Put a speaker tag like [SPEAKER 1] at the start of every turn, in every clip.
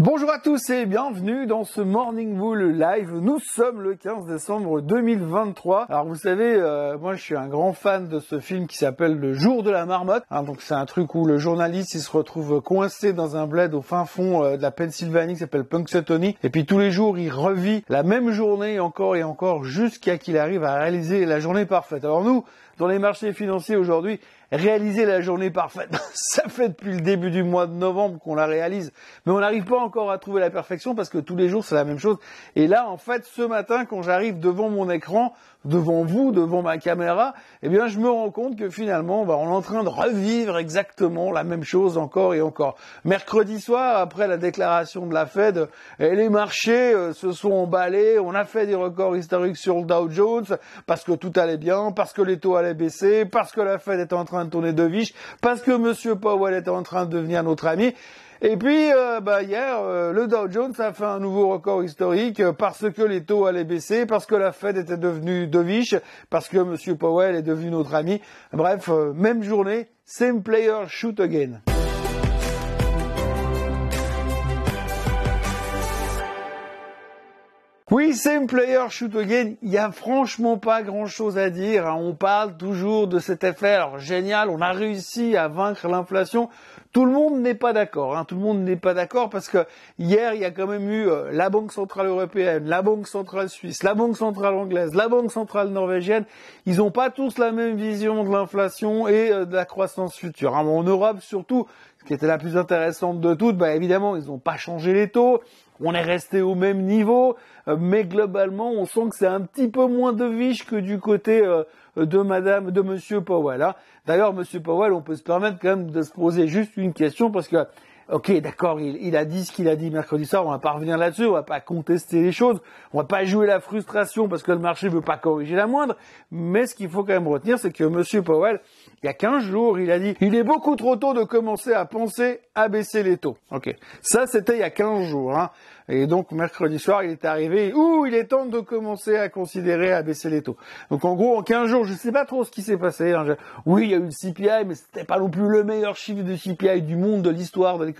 [SPEAKER 1] Bonjour à tous et bienvenue dans ce Morning Bull Live. Nous sommes le 15 décembre 2023. Alors vous savez, euh, moi je suis un grand fan de ce film qui s'appelle Le Jour de la Marmotte. Hein, donc c'est un truc où le journaliste il se retrouve coincé dans un bled au fin fond euh, de la Pennsylvanie qui s'appelle Punxsutawney. Et puis tous les jours il revit la même journée encore et encore jusqu'à qu'il arrive à réaliser la journée parfaite. Alors nous, dans les marchés financiers aujourd'hui, réaliser la journée parfaite. Ça fait depuis le début du mois de novembre qu'on la réalise, mais on n'arrive pas encore à trouver la perfection parce que tous les jours c'est la même chose. Et là, en fait, ce matin, quand j'arrive devant mon écran, devant vous, devant ma caméra, eh bien, je me rends compte que finalement, bah, on est en train de revivre exactement la même chose encore et encore. Mercredi soir, après la déclaration de la Fed, eh, les marchés euh, se sont emballés, on a fait des records historiques sur le Dow Jones parce que tout allait bien, parce que les taux allaient baisser, parce que la Fed était en train de tourner de viche, parce que Monsieur Powell était en train de devenir notre ami. Et puis, euh, bah, hier, euh, le Dow Jones a fait un nouveau record historique parce que les taux allaient baisser, parce que la Fed était devenue dovish, parce que M. Powell est devenu notre ami. Bref, euh, même journée, same player shoot again. Oui, same player shoot again. Il y a franchement pas grand chose à dire. Hein. On parle toujours de cet effet. Alors génial, on a réussi à vaincre l'inflation. Tout le monde n'est pas d'accord. Hein. Tout le monde n'est pas d'accord parce que hier il y a quand même eu euh, la Banque centrale européenne, la Banque centrale suisse, la Banque centrale anglaise, la Banque centrale norvégienne. Ils n'ont pas tous la même vision de l'inflation et euh, de la croissance future. Hein. En Europe surtout, ce qui était la plus intéressante de toutes, bah évidemment ils n'ont pas changé les taux on est resté au même niveau, euh, mais globalement, on sent que c'est un petit peu moins de viche que du côté euh, de Madame, de Monsieur Powell. Hein. D'ailleurs, Monsieur Powell, on peut se permettre quand même de se poser juste une question parce que Ok, d'accord, il, a dit ce qu'il a dit mercredi soir, on va pas revenir là-dessus, on va pas contester les choses, on va pas jouer la frustration parce que le marché veut pas corriger la moindre, mais ce qu'il faut quand même retenir, c'est que Monsieur Powell, il y a 15 jours, il a dit, il est beaucoup trop tôt de commencer à penser à baisser les taux. Ok, ça c'était il y a 15 jours, hein. Et donc mercredi soir, il est arrivé, ouh, il est temps de commencer à considérer à baisser les taux. Donc en gros, en 15 jours, je sais pas trop ce qui s'est passé. Hein. Oui, il y a eu le CPI, mais c'était pas non plus le meilleur chiffre de CPI du monde, de l'histoire de l'économie.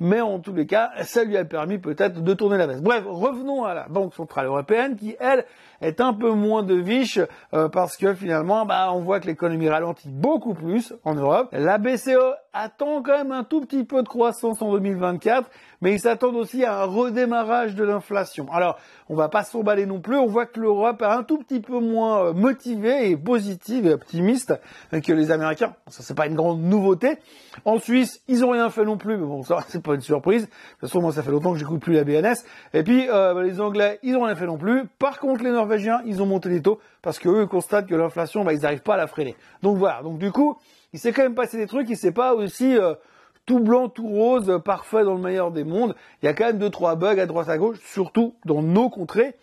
[SPEAKER 1] Mais en tous les cas, ça lui a permis peut-être de tourner la veste. Bref, revenons à la Banque Centrale Européenne qui, elle, est un peu moins de viche euh, parce que finalement, bah, on voit que l'économie ralentit beaucoup plus en Europe. La BCE attend quand même un tout petit peu de croissance en 2024, mais ils s'attendent aussi à un redémarrage de l'inflation. Alors, on va pas s'emballer non plus. On voit que l'Europe est un tout petit peu moins euh, motivée et positive et optimiste que les Américains. Ça, c'est pas une grande nouveauté. En Suisse, ils ont rien fait non plus, mais bon, ça, c'est pas une surprise. De toute façon, moi, ça fait longtemps que j'écoute plus la BNS. Et puis, euh, les Anglais, ils ont rien fait non plus. Par contre, les Norvégiens, ils ont monté les taux parce qu'eux, ils constatent que l'inflation, bah, ils n'arrivent pas à la freiner. Donc voilà. Donc du coup, il s'est quand même passé des trucs. Il s'est pas aussi euh, tout blanc, tout rose, parfait dans le meilleur des mondes. Il y a quand même deux, trois bugs à droite à gauche, surtout dans nos contrées.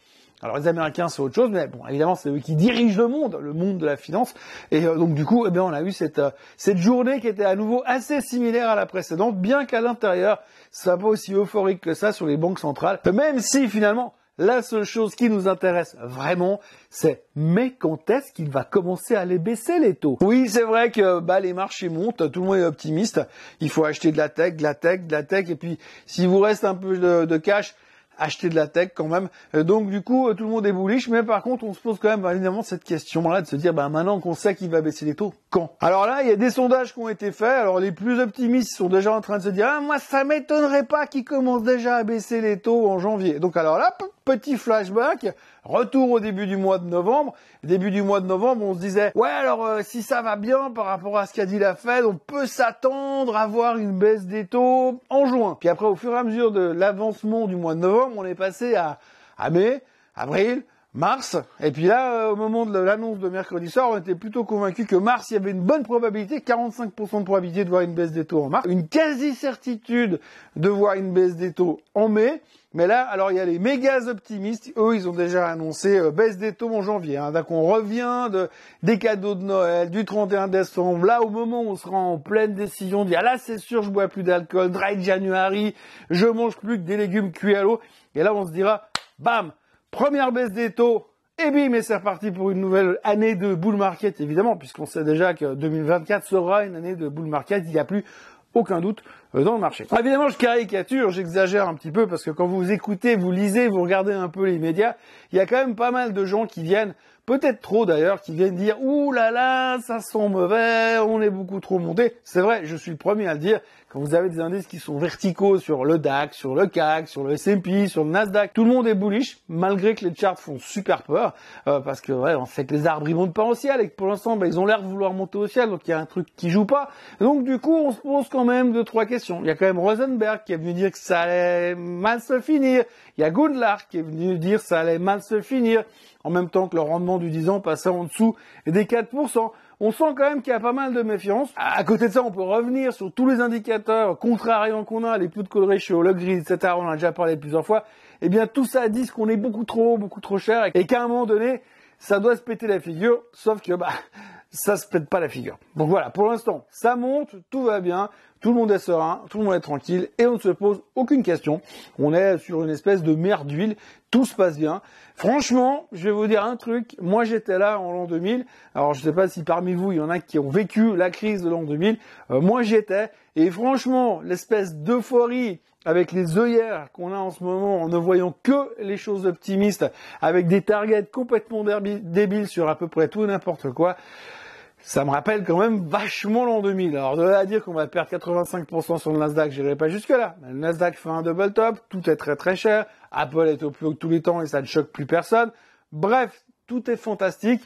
[SPEAKER 1] Alors les Américains c'est autre chose, mais bon évidemment c'est eux qui dirigent le monde, le monde de la finance. Et euh, donc du coup, eh bien on a eu cette euh, cette journée qui était à nouveau assez similaire à la précédente, bien qu'à l'intérieur, ça soit pas aussi euphorique que ça sur les banques centrales. Même si finalement la seule chose qui nous intéresse vraiment, c'est mais quand est-ce qu'il va commencer à les baisser les taux? Oui, c'est vrai que bah, les marchés montent, tout le monde est optimiste. Il faut acheter de la tech, de la tech, de la tech, et puis s'il vous reste un peu de cash, acheter de la tech quand même. Euh, donc du coup, euh, tout le monde est bullish, mais par contre, on se pose quand même évidemment cette question-là de se dire, bah maintenant qu'on sait qu'il va baisser les taux, quand? Alors là, il y a des sondages qui ont été faits. Alors les plus optimistes sont déjà en train de se dire, ah moi ça m'étonnerait pas qu'ils commencent déjà à baisser les taux en janvier. Donc alors là, petit flashback, retour au début du mois de novembre. Début du mois de novembre, on se disait, ouais alors euh, si ça va bien par rapport à ce qu'a dit la Fed, on peut s'attendre à voir une baisse des taux en juin. Puis après, au fur et à mesure de l'avancement du mois de novembre, on est passé à, à mai, avril, mars. Et puis là, euh, au moment de l'annonce de mercredi soir, on était plutôt convaincu que mars, il y avait une bonne probabilité, 45% de probabilité de voir une baisse des taux en mars, une quasi-certitude de voir une baisse des taux en mai. Mais là, alors il y a les méga optimistes, eux ils ont déjà annoncé euh, baisse des taux en janvier. Hein. Donc on revient de, des cadeaux de Noël, du 31 décembre, là au moment où on sera en pleine décision de dire ah, là c'est sûr je bois plus d'alcool, dry January, je mange plus que des légumes cuits à l'eau. Et là on se dira, bam, première baisse des taux, et bim, et c'est reparti pour une nouvelle année de bull market, évidemment, puisqu'on sait déjà que 2024 sera une année de bull market. Il n'y a plus aucun doute euh, dans le marché. évidemment, je caricature, j'exagère un petit peu parce que quand vous écoutez, vous lisez, vous regardez un peu les médias, il y a quand même pas mal de gens qui viennent peut-être trop d'ailleurs, qui viennent dire ouh là là, ça sent mauvais, on est beaucoup trop monté. C'est vrai, je suis le premier à le dire. Quand vous avez des indices qui sont verticaux sur le DAX, sur le CAC, sur le S&P, sur le Nasdaq, tout le monde est bullish, malgré que les charts font super peur, euh, parce que ouais, on sait que les arbres ils montent pas au ciel et que pour l'instant, bah, ils ont l'air de vouloir monter au ciel, donc il y a un truc qui joue pas. Donc du coup, on se pose quand même deux trois questions. Il y a quand même Rosenberg qui est venu dire que ça allait mal se finir. Il y a Gundlach qui est venu dire que ça allait mal se finir en même temps que le rendement du 10 ans passait en dessous des 4%. On sent quand même qu'il y a pas mal de méfiance. À côté de ça, on peut revenir sur tous les indicateurs contrariants qu'on a, les put call ratio, le grid, etc. On en a déjà parlé plusieurs fois. Eh bien, tout ça dit qu'on est beaucoup trop, beaucoup trop cher et qu'à un moment donné, ça doit se péter la figure. Sauf que, bah, ça se pète pas la figure. Donc voilà, pour l'instant, ça monte, tout va bien, tout le monde est serein, tout le monde est tranquille et on ne se pose aucune question. On est sur une espèce de mer d'huile, tout se passe bien. Franchement, je vais vous dire un truc, moi j'étais là en l'an 2000, alors je ne sais pas si parmi vous il y en a qui ont vécu la crise de l'an 2000, euh, moi j'y étais, et franchement, l'espèce d'euphorie avec les œillères qu'on a en ce moment en ne voyant que les choses optimistes, avec des targets complètement débiles sur à peu près tout n'importe quoi, ça me rappelle quand même vachement l'an 2000. Alors de là à dire qu'on va perdre 85% sur le Nasdaq, j'irai pas jusque là. Le Nasdaq fait un double top, tout est très très cher, Apple est au plus haut de tous les temps et ça ne choque plus personne. Bref, tout est fantastique.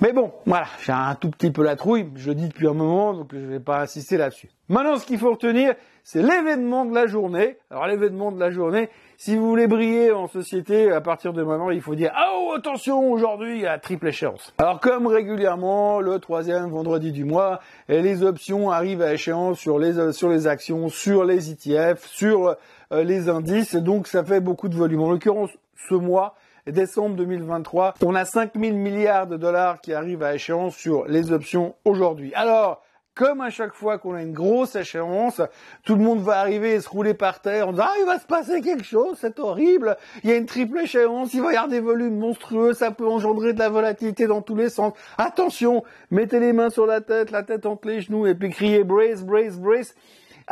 [SPEAKER 1] Mais bon, voilà, j'ai un tout petit peu la trouille, je le dis depuis un moment, donc je ne vais pas insister là-dessus. Maintenant, ce qu'il faut retenir, c'est l'événement de la journée. Alors l'événement de la journée, si vous voulez briller en société, à partir de maintenant, il faut dire ah oh attention, aujourd'hui il y a triple échéance. Alors comme régulièrement, le troisième vendredi du mois, les options arrivent à échéance sur les sur les actions, sur les ETF, sur euh, les indices, donc ça fait beaucoup de volume. En l'occurrence, ce mois, décembre 2023, on a 5000 milliards de dollars qui arrivent à échéance sur les options aujourd'hui. Alors, comme à chaque fois qu'on a une grosse échéance, tout le monde va arriver et se rouler par terre en disant ah il va se passer quelque chose, c'est horrible, il y a une triple échéance, il va y avoir des volumes monstrueux, ça peut engendrer de la volatilité dans tous les sens. Attention, mettez les mains sur la tête, la tête entre les genoux et puis criez brace, brace, brace.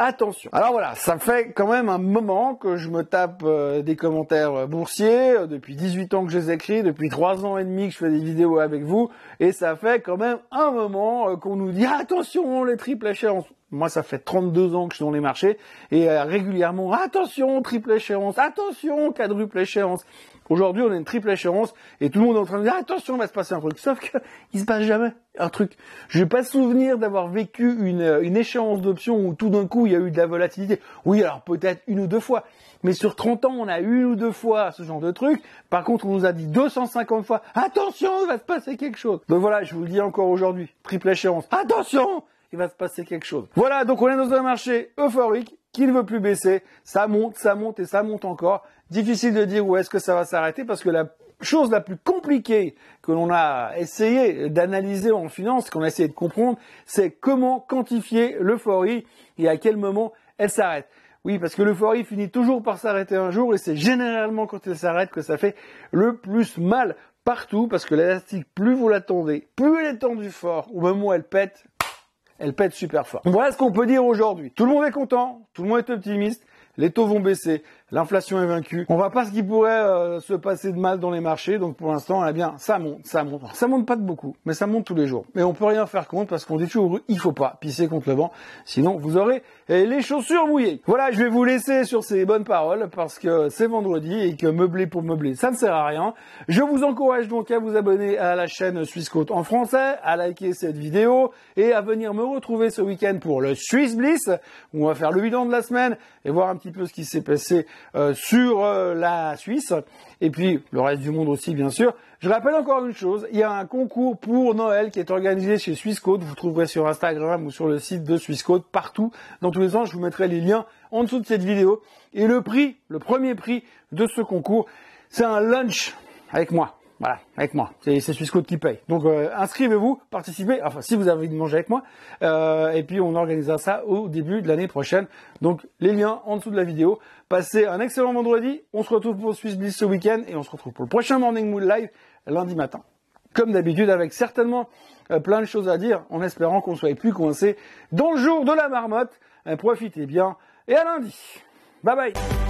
[SPEAKER 1] Attention. Alors voilà, ça fait quand même un moment que je me tape euh, des commentaires euh, boursiers, euh, depuis 18 ans que je les écris, depuis 3 ans et demi que je fais des vidéos avec vous, et ça fait quand même un moment qu'on nous dit attention les triples échéances. Moi, ça fait 32 ans que je suis dans les marchés et régulièrement, attention, triple échéance, attention, quadruple échéance. Aujourd'hui, on a une triple échéance et tout le monde est en train de dire attention, il va se passer un truc. Sauf que il se passe jamais un truc. Je n'ai pas souvenir d'avoir vécu une, une échéance d'options où tout d'un coup il y a eu de la volatilité. Oui, alors peut-être une ou deux fois. Mais sur 30 ans, on a une ou deux fois ce genre de truc. Par contre, on nous a dit 250 fois attention, il va se passer quelque chose. Donc voilà, je vous le dis encore aujourd'hui, triple échéance. Attention, il va se passer quelque chose. Voilà, donc on est dans un marché euphorique qui ne veut plus baisser. Ça monte, ça monte et ça monte encore. Difficile de dire où est-ce que ça va s'arrêter parce que la chose la plus compliquée que l'on a essayé d'analyser en finance, qu'on a essayé de comprendre, c'est comment quantifier l'euphorie et à quel moment elle s'arrête. Oui, parce que l'euphorie finit toujours par s'arrêter un jour et c'est généralement quand elle s'arrête que ça fait le plus mal partout parce que l'élastique, plus vous l'attendez, plus elle est tendue fort, au moment où elle pète, elle pète super fort. Voilà ce qu'on peut dire aujourd'hui. Tout le monde est content, tout le monde est optimiste, les taux vont baisser, l'inflation est vaincue. On va pas ce qui pourrait euh, se passer de mal dans les marchés, donc pour l'instant, eh bien, ça monte, ça monte. Ça monte pas de beaucoup, mais ça monte tous les jours. Mais on peut rien faire contre parce qu'on dit toujours, il faut pas pisser contre le vent, sinon vous aurez les chaussures mouillées. Voilà, je vais vous laisser sur ces bonnes paroles parce que c'est vendredi et que meubler pour meubler, ça ne sert à rien. Je vous encourage donc à vous abonner à la chaîne Swissquote en français, à liker cette vidéo et à venir me retrouver ce week-end pour le Swiss Bliss où on va faire le bilan de la semaine et voir un petit peu ce qui s'est passé euh, sur euh, la Suisse et puis le reste du monde aussi bien sûr. Je rappelle encore une chose, il y a un concours pour Noël qui est organisé chez Swissquote, vous trouverez sur Instagram ou sur le site de Swissquote partout. Dans tous les sens, je vous mettrai les liens en dessous de cette vidéo. Et le prix, le premier prix de ce concours, c'est un lunch avec moi. Voilà, avec moi. C'est Swissquote qui paye. Donc euh, inscrivez-vous, participez, enfin si vous avez envie de manger avec moi, euh, et puis on organisera ça au début de l'année prochaine. Donc les liens en dessous de la vidéo. Passez un excellent vendredi, on se retrouve pour Swiss Bliss ce week-end, et on se retrouve pour le prochain Morning Mood Live lundi matin. comme d'habitude, avec certainement euh, plein de choses à dire, en espérant qu'on soit plus coincé dans le jour de la marmotte. profitez bien et à lundi. Bye bye